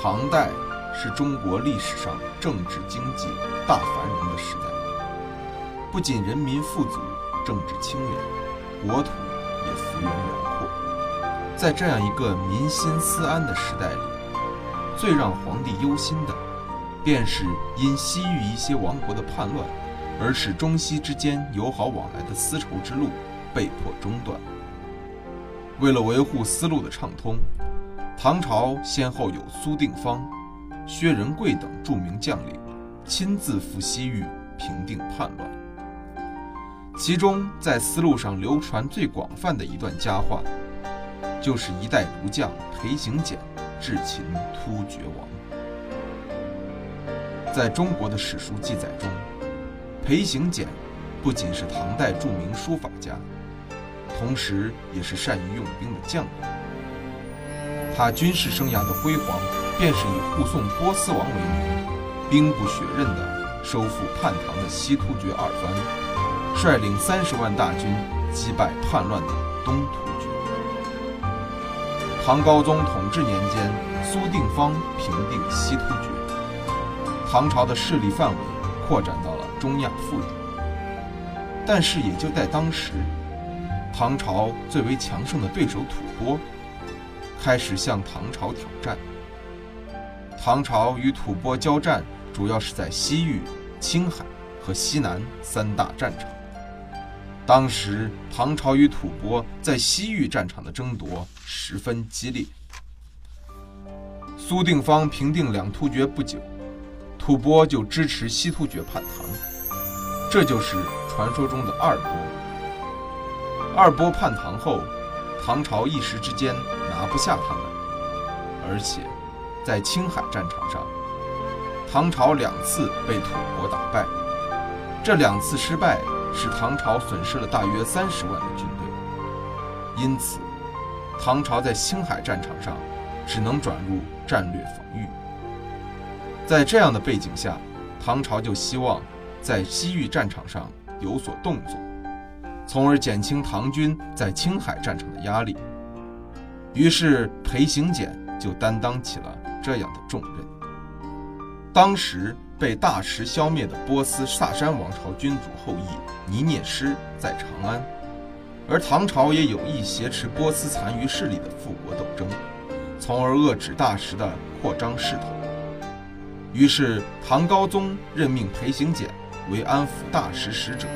唐代是中国历史上政治经济大繁荣的时代，不仅人民富足，政治清廉，国土也幅员辽阔。在这样一个民心思安的时代里，最让皇帝忧心的，便是因西域一些王国的叛乱，而使中西之间友好往来的丝绸之路被迫中断。为了维护丝路的畅通，唐朝先后有苏定方、薛仁贵等著名将领亲自赴西域平定叛乱。其中，在丝路上流传最广泛的一段佳话，就是一代儒将裴行俭智擒突厥王。在中国的史书记载中，裴行俭不仅是唐代著名书法家，同时也是善于用兵的将领。他军事生涯的辉煌，便是以护送波斯王为名，兵不血刃地收复叛唐的西突厥二藩，率领三十万大军击败叛乱的东突厥。唐高宗统治年间，苏定方平定西突厥，唐朝的势力范围扩展到了中亚腹地。但是也就在当时，唐朝最为强盛的对手吐蕃。开始向唐朝挑战。唐朝与吐蕃交战，主要是在西域、青海和西南三大战场。当时，唐朝与吐蕃在西域战场的争夺十分激烈。苏定方平定两突厥不久，吐蕃就支持西突厥叛唐，这就是传说中的二波。二波叛唐后，唐朝一时之间。拿不下他们，而且在青海战场上，唐朝两次被吐蕃打败。这两次失败使唐朝损失了大约三十万的军队，因此唐朝在青海战场上只能转入战略防御。在这样的背景下，唐朝就希望在西域战场上有所动作，从而减轻唐军在青海战场的压力。于是裴行俭就担当起了这样的重任。当时被大石消灭的波斯萨珊王朝君主后裔尼涅师在长安，而唐朝也有意挟持波斯残余势力的复国斗争，从而遏制大石的扩张势头。于是唐高宗任命裴行俭为安抚大石使者，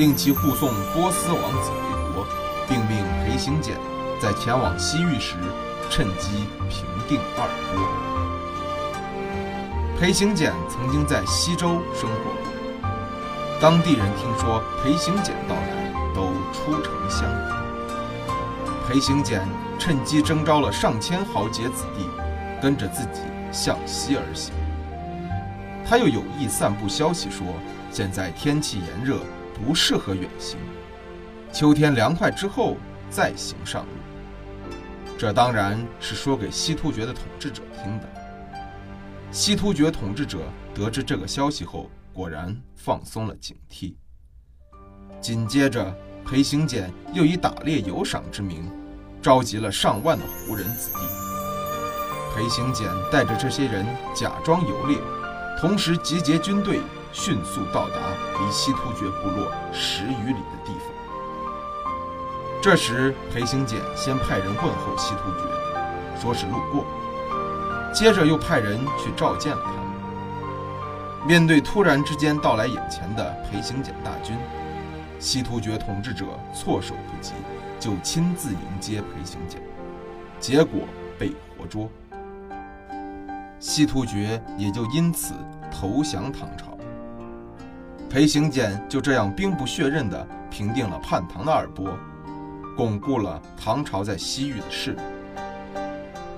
令其护送波斯王子回国，并命裴行俭。在前往西域时，趁机平定二波。裴行俭曾经在西周生活过，当地人听说裴行俭到来，都出城相迎。裴行俭趁机征召了上千豪杰子弟，跟着自己向西而行。他又有意散布消息说，现在天气炎热，不适合远行，秋天凉快之后再行上路。这当然是说给西突厥的统治者听的。西突厥统治者得知这个消息后，果然放松了警惕。紧接着，裴行俭又以打猎有赏之名，召集了上万的胡人子弟。裴行俭带着这些人假装游猎，同时集结军队，迅速到达离西突厥部落十余里的地方。这时，裴行俭先派人问候西突厥，说是路过，接着又派人去召见了他们。面对突然之间到来眼前的裴行俭大军，西突厥统治者措手不及，就亲自迎接裴行俭，结果被活捉。西突厥也就因此投降唐朝。裴行俭就这样兵不血刃地平定了叛唐的二波，巩固了唐朝在西域的势力。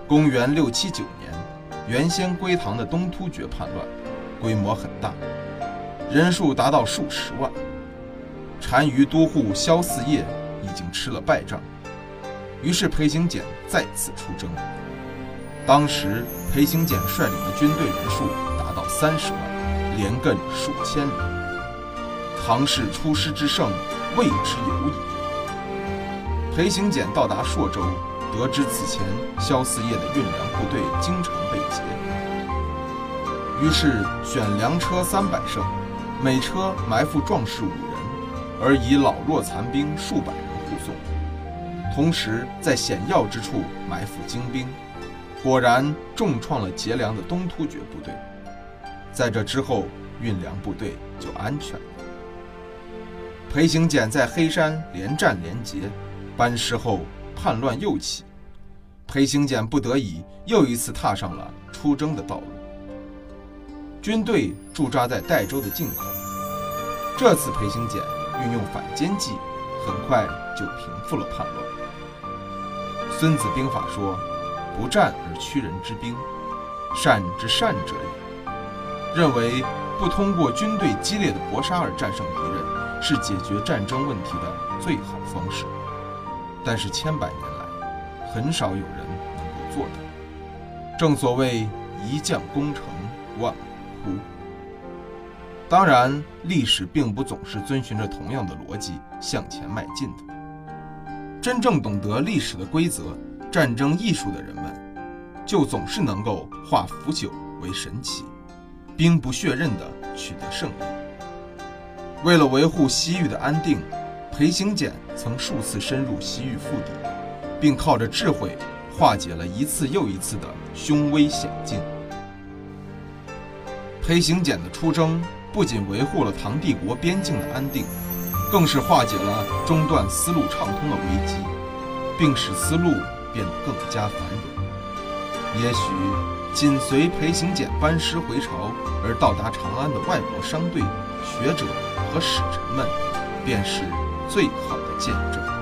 公元六七九年，原先归唐的东突厥叛乱，规模很大，人数达到数十万。单于都护萧嗣业已经吃了败仗，于是裴行俭再次出征。当时裴行俭率领的军队人数达到三十万，连亘数千里。唐氏出师之胜，谓之有矣。裴行俭到达朔州，得知此前萧嗣业的运粮部队经常被劫，于是选粮车三百乘，每车埋伏壮士五人，而以老弱残兵数百人护送，同时在险要之处埋伏精兵。果然重创了劫粮的东突厥部队，在这之后，运粮部队就安全了。裴行俭在黑山连战连捷，班师后叛乱又起，裴行俭不得已又一次踏上了出征的道路。军队驻扎在代州的境口，这次裴行俭运用反间计，很快就平复了叛乱。《孙子兵法》说。不战而屈人之兵，善之善者也。认为不通过军队激烈的搏杀而战胜敌人，是解决战争问题的最好方式。但是千百年来，很少有人能够做到。正所谓一将功成万骨枯。当然，历史并不总是遵循着同样的逻辑向前迈进的。真正懂得历史的规则。战争艺术的人们，就总是能够化腐朽为神奇，兵不血刃地取得胜利。为了维护西域的安定，裴行俭曾数次深入西域腹地，并靠着智慧化解了一次又一次的凶危险境。裴行俭的出征不仅维护了唐帝国边境的安定，更是化解了中断丝路畅通的危机，并使丝路。变得更加繁荣。也许紧随裴行俭班师回朝而到达长安的外国商队、学者和使臣们，便是最好的见证。